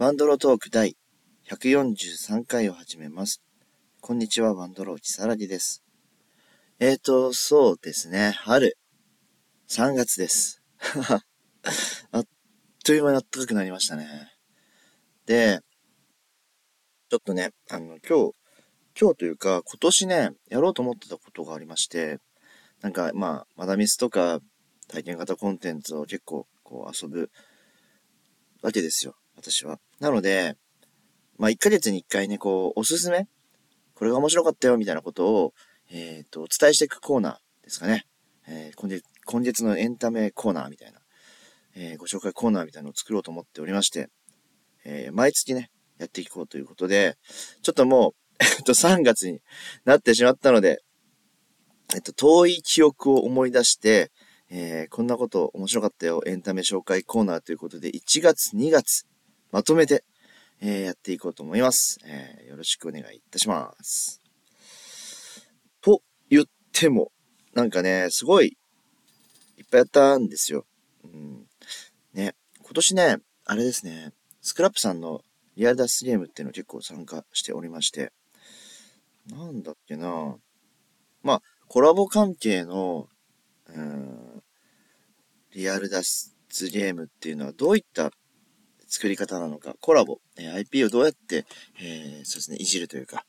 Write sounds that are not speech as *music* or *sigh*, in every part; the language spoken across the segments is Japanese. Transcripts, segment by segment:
ワンドロトーク第143回を始めます。こんにちは、ワンドローチサラディです。えーと、そうですね、春、3月です。*laughs* あっという間に暖かくなりましたね。で、ちょっとね、あの、今日、今日というか、今年ね、やろうと思ってたことがありまして、なんか、まあ、マダミスとか、体験型コンテンツを結構、こう、遊ぶわけですよ。私は。なので、まあ、1ヶ月に1回ね、こう、おすすめこれが面白かったよ、みたいなことを、えっ、ー、と、お伝えしていくコーナーですかね。えー、今月、今月のエンタメコーナーみたいな、えー、ご紹介コーナーみたいなのを作ろうと思っておりまして、えー、毎月ね、やっていこうということで、ちょっともう、*laughs* えっと、3月になってしまったので、えっと、遠い記憶を思い出して、えー、こんなこと面白かったよ、エンタメ紹介コーナーということで、1月、2月、まとめて、えー、やっていこうと思います、えー、よろしくお願いいたします。と言っても、なんかね、すごい、いっぱいやったんですよ。うん。ね、今年ね、あれですね、スクラップさんのリアル脱出ゲームっていうのを結構参加しておりまして、なんだっけなまあ、コラボ関係の、うん、リアル脱出ゲームっていうのはどういった作り方なのか、コラボ、え IP をどうやって、えー、そうですね、いじるというか、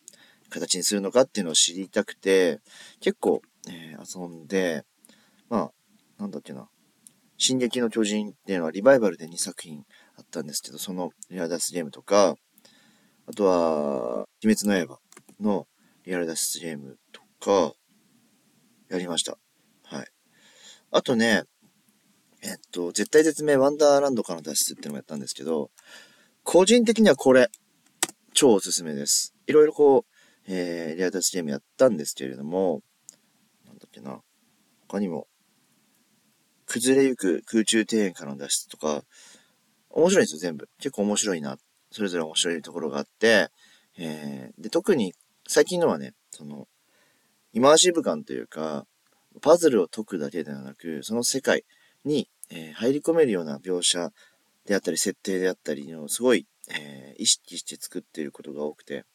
形にするのかっていうのを知りたくて、結構、えー、遊んで、まあ、なんだっけな、進撃の巨人っていうのはリバイバルで2作品あったんですけど、そのリアル脱出ゲームとか、あとは、鬼滅の刃のリアル脱出ゲームとか、やりました。はい。あとね、えっと、絶対絶命ワンダーランドからの脱出っていうのもやったんですけど、個人的にはこれ、超おすすめです。いろいろこう、えー、リアル脱出ゲームやったんですけれども、なんだっけな、他にも、崩れゆく空中庭園からの脱出とか、面白いんですよ、全部。結構面白いな。それぞれ面白いところがあって、えー、で、特に最近のはね、その、イマーシブ感というか、パズルを解くだけではなく、その世界に、え、入り込めるような描写であったり、設定であったりの、すごい、え、意識して作っていることが多くて、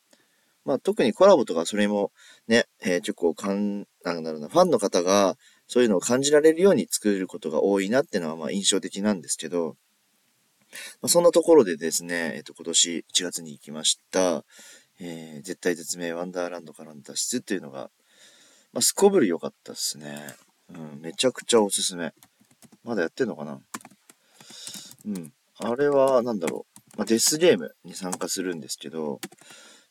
まあ特にコラボとかそれもね、えー、結構かん、なんだろうな、ファンの方がそういうのを感じられるように作ることが多いなっていうのはまあ印象的なんですけど、まあ、そんなところでですね、えっ、と今年1月に行きました、えー、絶対絶命ワンダーランドからの脱出っていうのが、まあ、すこぶり良かったっすね。うん、めちゃくちゃおすすめ。まだやってんのかな？うん。あれは、なんだろう。まあ、デスゲームに参加するんですけど、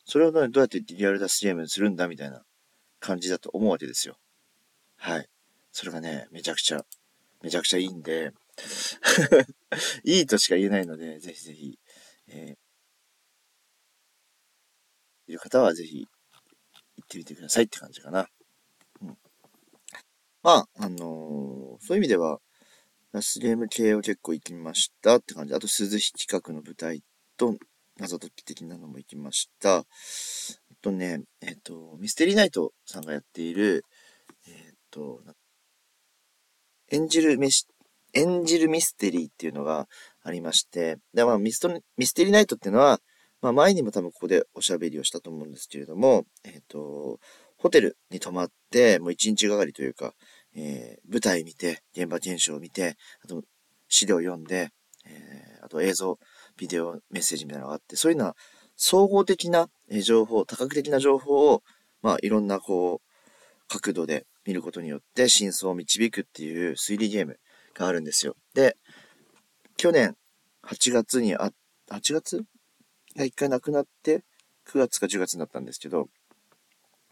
それを、ね、どうやってリアル脱出ゲームにするんだみたいな感じだと思うわけですよ。はい。それがね、めちゃくちゃ、めちゃくちゃいいんで *laughs* いいとしか言えないので、ぜひぜひ、えー、いる方はぜひ、行ってみてくださいって感じかな。まあ、あのー、そういう意味では、ラスゲーム系を結構行きましたって感じ。あと、鈴木企画の舞台と、謎解き的なのも行きました。あとね、えっ、ー、と、ミステリーナイトさんがやっている、えっ、ー、と、演じるミス、演じるミステリーっていうのがありまして、で、まあミスト、ミステリーナイトっていうのは、まあ前にも多分ここでおしゃべりをしたと思うんですけれども、えっ、ー、と、ホテルに泊まって、もう一日がかりというか、えー、舞台見て、現場検証を見て、あと資料読んで、えー、あと映像、ビデオメッセージみたいなのがあって、そういうのは総合的な情報、多角的な情報を、まあいろんなこう、角度で見ることによって真相を導くっていう推理ゲームがあるんですよ。で、去年8月にあ、8月？が一回亡くなって、9月か10月になったんですけど、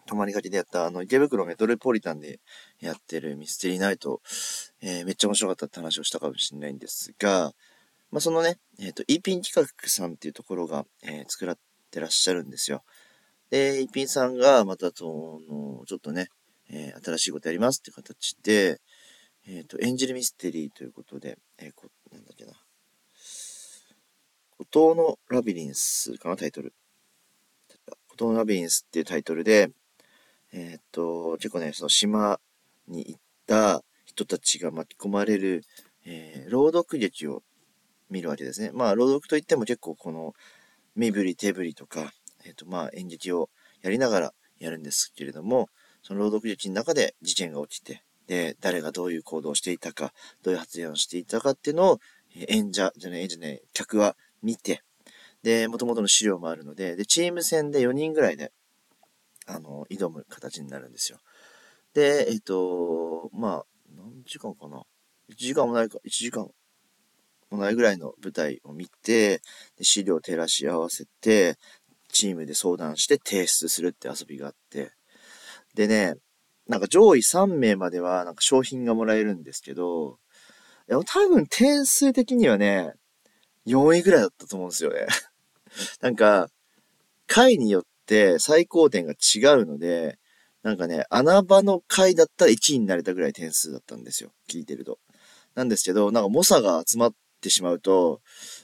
泊まりがけでやったあの池袋メトロポリタンでやってるミステリーナイト、えー、めっちゃ面白かったって話をしたかもしれないんですが、まあ、そのね、えっ、ー、と、イーピン企画さんっていうところが、えー、作らってらっしゃるんですよ。で、イーピンさんがまたその、ちょっとね、えー、新しいことやりますって形で、えっ、と、エンジェルミステリーということで、えこ、なんだっけな。孤島のラビリンスかな、タイトル。孤島のラビリンスっていうタイトルで、えー、っと、結構ね、その島に行った人たちが巻き込まれる、えー、朗読劇を見るわけですね。まあ、朗読といっても結構この、身振り手振りとか、えっ、と、まあ、演劇をやりながらやるんですけれども、その朗読劇の中で事件が起きて、で、誰がどういう行動をしていたか、どういう発言をしていたかっていうのを、演者じゃない、演者ね、客は見て、で、元々の資料もあるので、で、チーム戦で4人ぐらいで、あの、挑む形になるんですよ。で、えっ、と、まあ、何時間かな ?1 時間もないか、1時間もないぐらいの舞台を見て、で資料を照らし合わせて、チームで相談して提出するって遊びがあって、でね、なんか上位3名まではなんか商品がもらえるんですけど、でも多分点数的にはね、4位ぐらいだったと思うんですよね。*laughs* なんか、回によって最高点が違うので、なんかね、穴場の回だったら1位になれたぐらい点数だったんですよ。聞いてると。なんですけど、なんか猛者が集まってしまうと、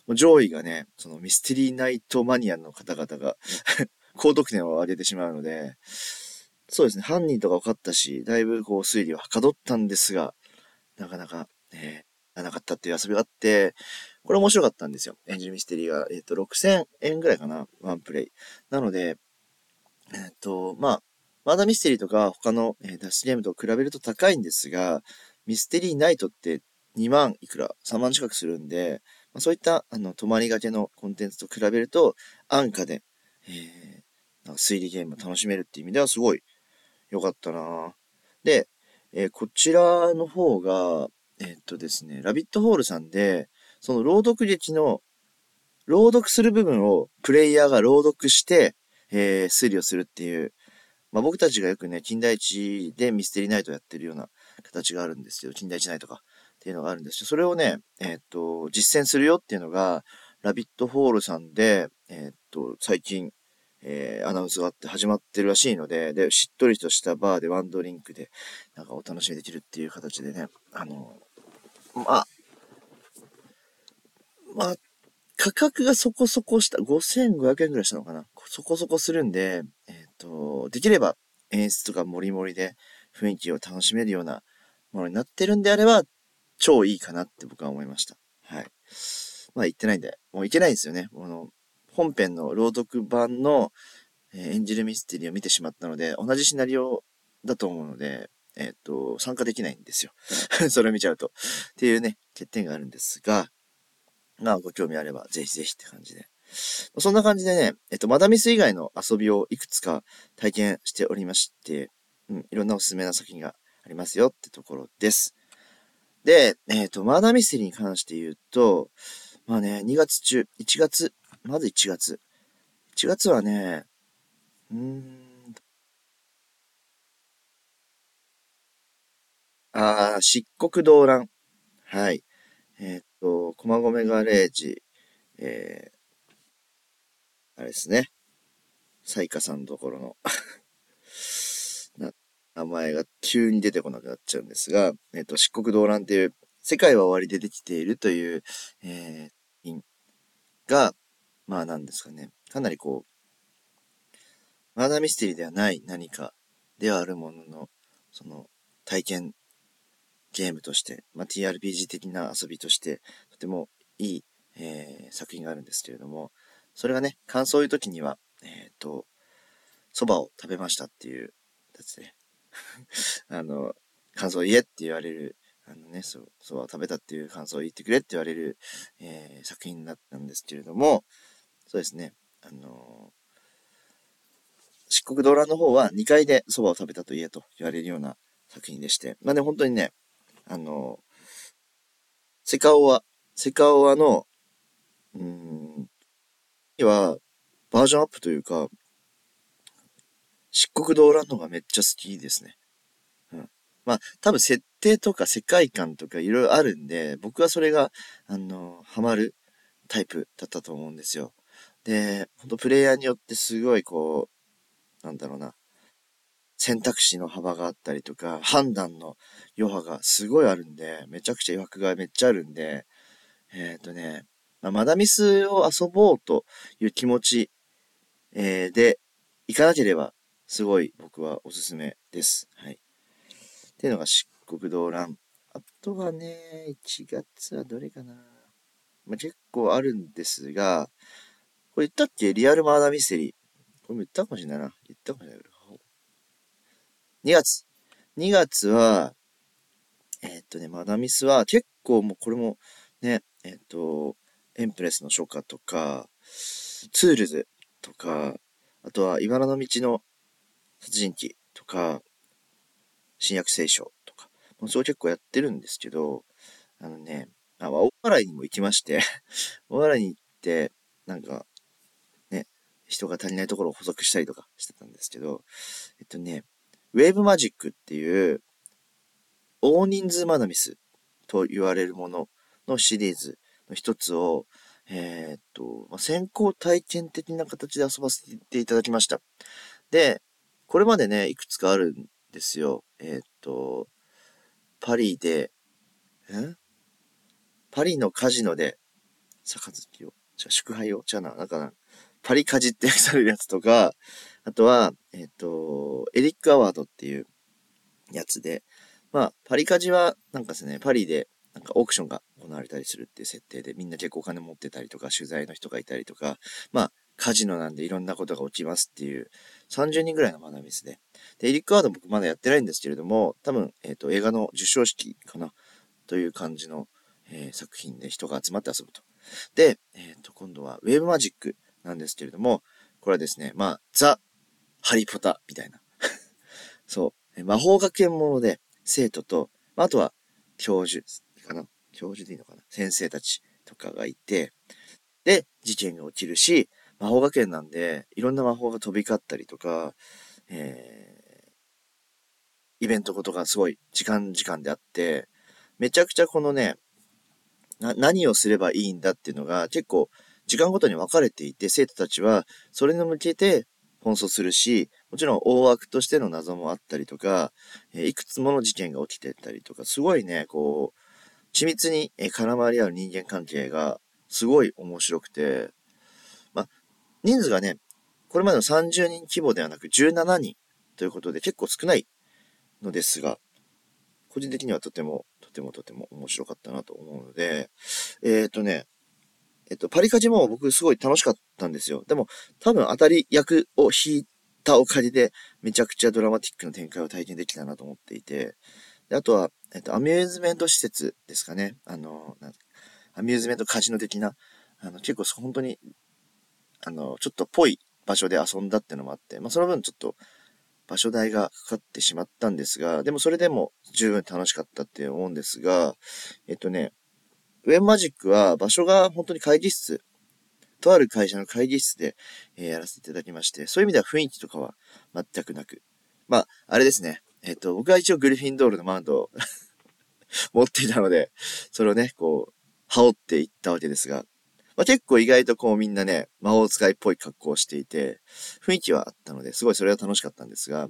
もう上位がね、そのミステリーナイトマニアの方々が *laughs* 高得点を上げてしまうので、そうですね、犯人とか分かったし、だいぶこう推理ははかどったんですが、なかなか、ね、なかったっていう遊びがあって、これ面白かったんですよ。エンジンミステリーが、えっ、ー、と、6000円ぐらいかな、ワンプレイ。なので、えっ、と、まあ、マーダーミステリーとか他の、えー、ダッシュゲームと比べると高いんですが、ミステリーナイトって2万いくら、3万近くするんで、まあ、そういったあの泊まりがけのコンテンツと比べると安価で、えー、推理ゲームを楽しめるっていう意味ではすごい良かったな。で、えー、こちらの方が、えー、っとですね、ラビットホールさんで、その朗読劇の、朗読する部分をプレイヤーが朗読して、えー、推理をするっていう、まあ、僕たちがよくね、金田一でミステリーナイトをやってるような形があるんですよ。金田一ナイトかっていうのがあるんですよ。それをね、えー、っと、実践するよっていうのが、ラビットホールさんで、えー、っと、最近、えー、アナウンスがあって始まってるらしいので、で、しっとりとしたバーでワンドリンクで、なんかお楽しみできるっていう形でね、あの、まあ、まあ、価格がそこそこした、5500円ぐらいしたのかな。そこそこするんで、えっ、ー、と、できれば演出とかモリモリで雰囲気を楽しめるようなものになってるんであれば、超いいかなって僕は思いました。はい。まあ言ってないんで、もういけないんですよね。この、本編の朗読版の、えー、演じるミステリーを見てしまったので、同じシナリオだと思うので、えっ、ー、と、参加できないんですよ。*laughs* それを見ちゃうと。っていうね、欠点があるんですが、まあ、ご興味あれば、ぜひぜひって感じで。そんな感じでね、えっと、マダミス以外の遊びをいくつか体験しておりまして、うん、いろんなおすすめな作品がありますよってところです。で、えっと、マダミスリーに関して言うと、まあね、2月中、1月、まず1月。1月はね、うーん、ああ、漆黒動乱。はい。え、っと、駒込ガレージ、えー、あれですね。サイカさんのところの、*laughs* 名前が急に出てこなくなっちゃうんですが、えー、と、漆黒動乱っていう、世界は終わりでできているという、えー、が、まあなんですかね。かなりこう、マーダーミステリーではない何かではあるものの、その体験ゲームとして、まあ、TRPG 的な遊びとして、とてもいい、えー、作品があるんですけれども、それがね、感想を言うときには、えっ、ー、と、蕎麦を食べましたっていうやつで、*laughs* あの、感想を言えって言われる、あのね、そ、蕎麦を食べたっていう感想を言ってくれって言われる、えー、作品だったんですけれども、そうですね、あの漆黒ドラの方は2階で蕎麦を食べたと言えと言われるような作品でして、まあね、本当にね、あの、セカオワ、セカオワの、うん、には、バージョンアップというか、漆黒動乱のがめっちゃ好きですね。うん。まあ、多分設定とか世界観とかいろいろあるんで、僕はそれが、あの、ハマるタイプだったと思うんですよ。で、ほんとプレイヤーによってすごいこう、なんだろうな、選択肢の幅があったりとか、判断の余波がすごいあるんで、めちゃくちゃ余白がめっちゃあるんで、えっ、ー、とね、まあ、マダミスを遊ぼうという気持ち、えー、で、行かなければ、すごい僕はおすすめです。はい。っていうのが漆黒動乱。あとはね、1月はどれかな。まあ、結構あるんですが、これ言ったっけ？リアルマーダーミステリー。これも言ったかもしれないな。言ったかもしれない。2月。2月は、えー、っとね、マダミスは結構もうこれもね、えー、っと、エンプレスの書架とか、ツールズとか、あとは茨の道の殺人鬼とか、新約聖書とか、もうそれ結構やってるんですけど、あのね、あ、大洗にも行きまして *laughs* 大洗に行って、なんか、ね、人が足りないところを補足したりとかしてたんですけど、えっとね、ウェーブマジックっていう、大人数マダミスと言われるもののシリーズの一つを、えー、っと、ま、先行体験的な形で遊ばせていただきました。で、これまでね、いくつかあるんですよ。えー、っと、パリで、え？パリのカジノで、杯を、じゃ祝杯を、じゃあな、なんかな、パリカジって訳されるやつとか、あとは、えっ、と、エリックアワードっていうやつで、まあ、パリカジは、なんかですね、パリで、なんかオークションが行われたりするっていう設定で、みんな結構お金持ってたりとか、取材の人がいたりとか、まあ、カジノなんでいろんなことが起きますっていう、30人ぐらいの学びですね。で、エリックワード僕まだやってないんですけれども、多分、えっ、と、映画の授賞式かな、という感じの、えー、作品で人が集まって遊ぶと。で、えっ、と、今度はウェブマジックなんですけれども、これはですね、まあ、ザ・ハリポタみたいな。*laughs* そう、魔法学園もので、生徒と、まあ、あとは、教授かな教授でいいのかな？先生たちとかがいて、で、事件が起きるし、魔法学園なんで、いろんな魔法が飛び交ったりとか、えー、イベントことがすごい時間時間であって、めちゃくちゃこのね、何をすればいいんだっていうのが結構時間ごとに分かれていて、生徒たちはそれに向けて奔走するし、もちろん大枠としての謎もあったりとか、えいくつもの事件が起きてたりとか、すごいね、こう、緻密に絡まり合う人間関係がすごい面白くて、ま、人数がね、これまでの30人規模ではなく17人ということで結構少ないのですが、個人的にはとても、とてもとても面白かったなと思うので、えっ、ー、とね、えっと、パリカジも僕すごい楽しかったんですよ。でも、多分当たり役を引いたおかげで、めちゃくちゃドラマティックな展開を体験できたなと思っていて、であとは、えっと、アミューズメント施設ですかね。あの、アミューズメントカジノ的な、あの、結構本当に、あの、ちょっとぽい場所で遊んだってのもあって、まあ、その分ちょっと、場所代がかかってしまったんですが、でもそれでも十分楽しかったって思うんですが、えっとね、ウェンマジックは場所が本当に会議室、とある会社の会議室で、えー、やらせていただきまして、そういう意味では雰囲気とかは全くなく。まあ、あれですね。えっ、と、僕は一応グリフィンドールのマウンドを *laughs* 持っていたので、それをね、こう、羽織っていったわけですが、まあ、結構意外とこうみんなね、魔法使いっぽい格好をしていて、雰囲気はあったので、すごいそれは楽しかったんですが、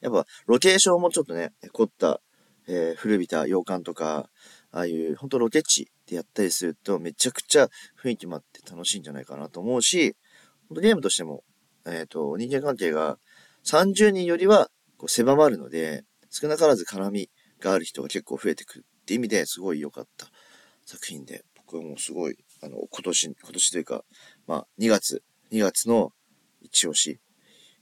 やっぱロケーションもちょっとね、凝った、えー、古びた洋館とか、ああいう本当ロケ地でやったりするとめちゃくちゃ雰囲気もあって楽しいんじゃないかなと思うし、本当ゲームとしても、えっ、ー、と、人間関係が30人よりはこう狭まるので、少なからず絡みがある人が結構増えてくるって意味ですごい良かった作品で、僕はもうすごい、あの、今年、今年というか、まあ、2月、2月の一押し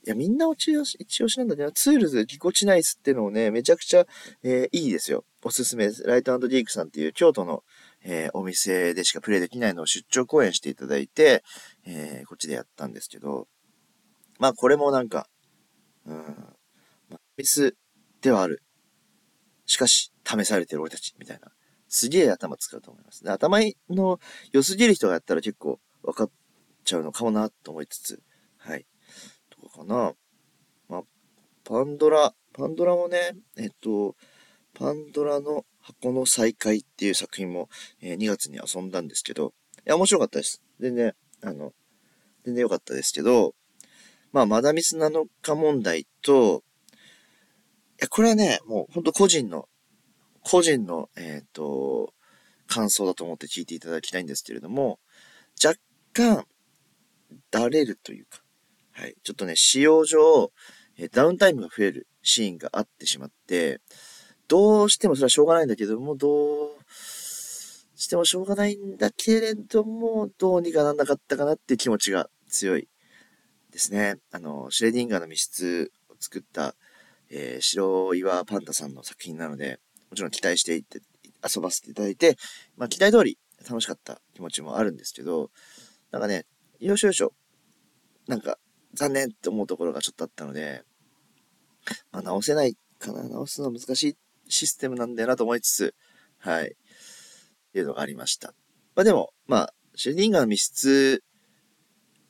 いや、みんな一押し、一押しなんだけど、ツールズ、ギコチナイスっていうのをね、めちゃくちゃ、えー、いいですよ。おすすめです。ライトディークさんっていう京都の、えー、お店でしかプレイできないのを出張公演していただいて、えー、こっちでやったんですけど、まあこれもなんか、うん、ミスではある。しかし、試されてる俺たち、みたいな。すげえ頭使うと思います。で頭の良すぎる人がやったら結構分かっちゃうのかもなと思いつつ、はい。どうかな。まあ、パンドラ、パンドラもね、えっと、パンドラの箱の再会っていう作品も、えー、2月に遊んだんですけど、いや、面白かったです。全然、あの、全然良かったですけど、まあ、マダミスなのか問題と、や、これはね、もうほんと個人の、個人の、えっ、ー、と、感想だと思って聞いていただきたいんですけれども、若干、だれるというか、はい。ちょっとね、使用上、えダウンタイムが増えるシーンがあってしまって、どうしてもそれはしょうがないんだけども、どう、してもしょうがないんだけれども、どうにかなんなかったかなっていう気持ちが強いですね。あの、シュレディンガーの密室を作った、えー、白岩パンダさんの作品なので、もちろん期待していって、遊ばせていただいて、まあ期待通り楽しかった気持ちもあるんですけど、なんかね、よしよしょ、なんか残念って思うところがちょっとあったので、まあ直せないかな、直すの難しいシステムなんだよなと思いつつ、はい。っていうのがありました。まあでも、まあ、シュレディンガーの密室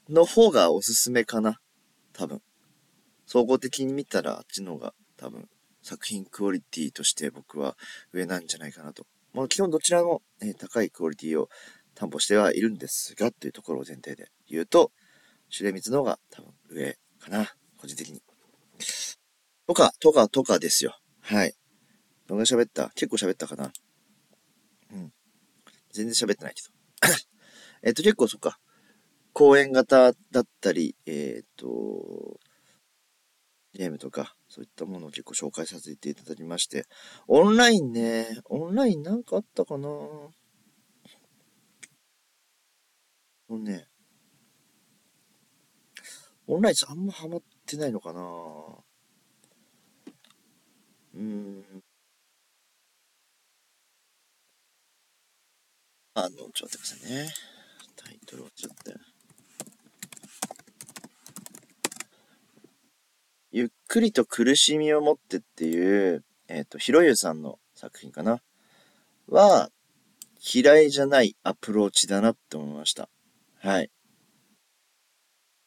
の方がおすすめかな。多分。総合的に見たらあっちの方が多分作品クオリティとして僕は上なんじゃないかなと。まあ基本どちらも、ね、高いクオリティを担保してはいるんですが、というところを前提で言うと、シュレミツの方が多分上かな。個人的に。とか、とか、とかですよ。はい。どんぐらい喋った？結構喋ったかな？うん。全然喋ってないけど。*coughs* えっと、結構そっか。公演型だったり、えっ、と、ゲームとか、そういったものを結構紹介させていただきまして、オンラインね、オンラインなんかあったかな。もうね、オンラインあんまハマってないのかな。うーん。あの、ちょっと待ってくださいね。タイトル落ちちゃったよ。ゆっくりと苦しみを持ってっていう、えっ、ー、と、ひろゆさんの作品かなは、嫌いじゃないアプローチだなって思いました。はい。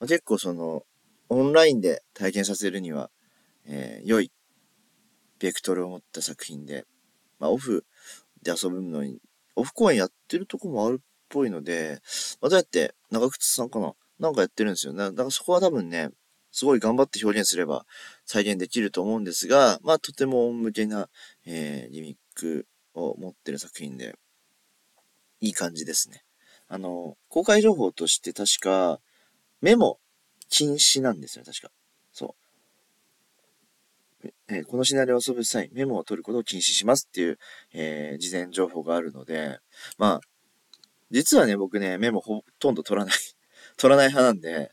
結構その、オンラインで体験させるには、えー、良い、ベクトルを持った作品で、まあ、オフで遊ぶのに、オフ公演やってるとこもあるっぽいので、まあ、どうやって、長靴さんかななんかやってるんですよね。だからそこは多分ね、すごい頑張って表現すれば再現できると思うんですが、まあとても向けな、えー、リミックを持ってる作品で、いい感じですね。あの、公開情報として確か、メモ禁止なんですよ、確か。そう。えー、このシナリオを遊ぶ際、メモを取ることを禁止しますっていう、えー、事前情報があるので、まあ、実はね、僕ね、メモほとんど取らない取らない派なんで、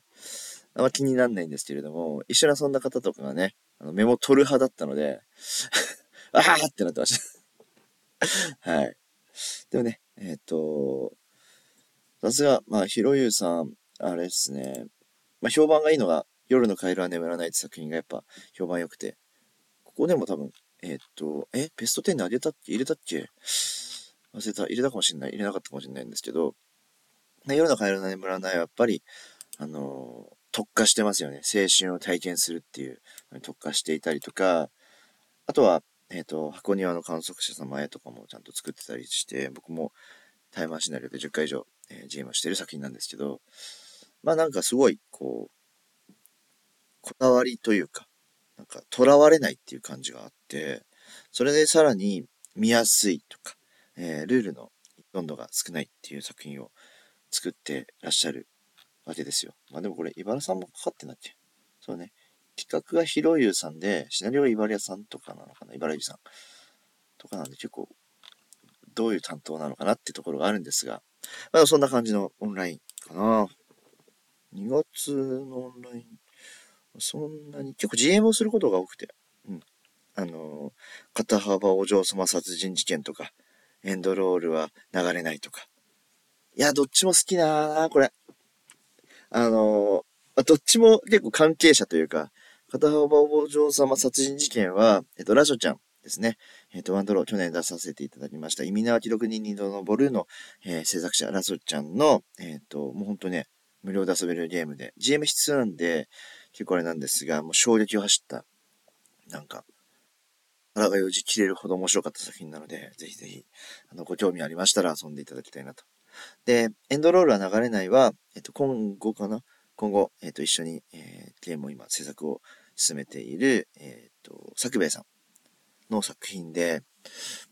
あんま気になんないんですけれども、一緒に遊んだ方とかがね、あのメモ取る派だったので、*laughs* あーってなってました。*laughs* はい。でもね、えっ、ー、と、さすが、まあ、ひろゆうさん、あれですね、まあ、評判がいいのが、夜のカエルは眠らないって作品がやっぱ評判良くて、ここでも多分、えっ、ー、と、え、ベスト10にあげたっけ入れたっけ？忘れた、入れたかもしれない。入れなかったかもしれないんですけど、夜のカエルは眠らないはやっぱり、あの特化してますよね。青春を体験するっていう。特化していたりとか、あとは、えっ、ー、と、箱庭の観測者様へとかもちゃんと作ってたりして、僕もタイマーシナリオで10回以上、えー、GM をしてる作品なんですけど、まあなんかすごい、こう、こだわりというか、なんか囚われないっていう感じがあって、それでさらに見やすいとか、えー、ルールの温度が少ないっていう作品を作ってらっしゃるわけですよ。まあでもこれ、茨さんもかかってなっけ？そうね。企画がひろゆうさんで、シナリオが茨屋さんとかなのかな？茨城さん。とかなんで結構、どういう担当なのかなってところがあるんですが、まあそんな感じのオンラインかな。2月のオンライン、そんなに、結構 GM をすることが多くて、うん。あの肩幅お嬢様殺人事件とか、エンドロールは流れないとか。いや、どっちも好きなこれ。あの、どっちも結構関係者というか、片幅お嬢様殺人事件は、えっと、ラジオちゃんですね。えっと、ワンドロー去年出させていただきました。意味縄記録人二度のボルーの、えー、制作者、ラジオちゃんの、えっと、もうほんとね、無料で遊べるゲームで、GM 必要なんで、結構あれなんですが、もう衝撃を走った、なんか、腹がよじ切れるほど面白かった作品なので、ぜひぜひ、あの、ご興味ありましたら遊んでいただきたいなとで、エンドロールは流れないは、えっと、今後かな？今後、えっと、一緒に、えー、ゲームを今制作を進めている、えっと、作兵衛さんの作品で、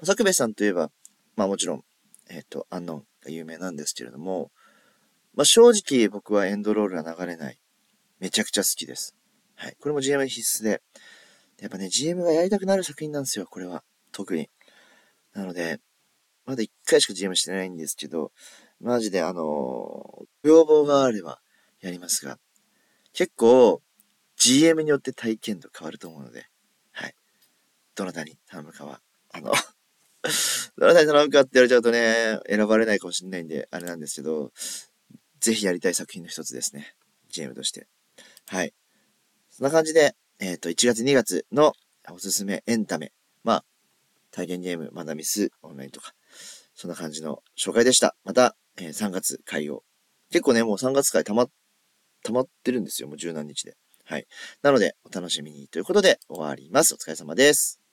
作兵衛さんといえば、まあもちろん、えっと、アンノンが有名なんですけれども、まあ正直僕はエンドロールは流れない。めちゃくちゃ好きです。はい。これも GM 必須で。やっぱね、GM がやりたくなる作品なんですよ、これは。特に。なので、まだ1回しか GM してないんですけど、マジであのー、要望があればやりますが、結構 GM によって体験度変わると思うので、はい。どなたに頼むかは、あの *laughs* どなたに頼むかって言われちゃうとね、選ばれないかもしれないんで、あれなんですけど、ぜひやりたい作品の一つですね。GM として。はい。そんな感じで、えっ、ー、と、1月2月のおすすめエンタメ。まあ、体験ゲーム、マダミス、オンラインとか、そんな感じの紹介でした。また、えー、3月会を。結構ね、もう3月会溜ま、溜まってるんですよ。もう十何日で。はい。なので、お楽しみにということで終わります。お疲れ様です。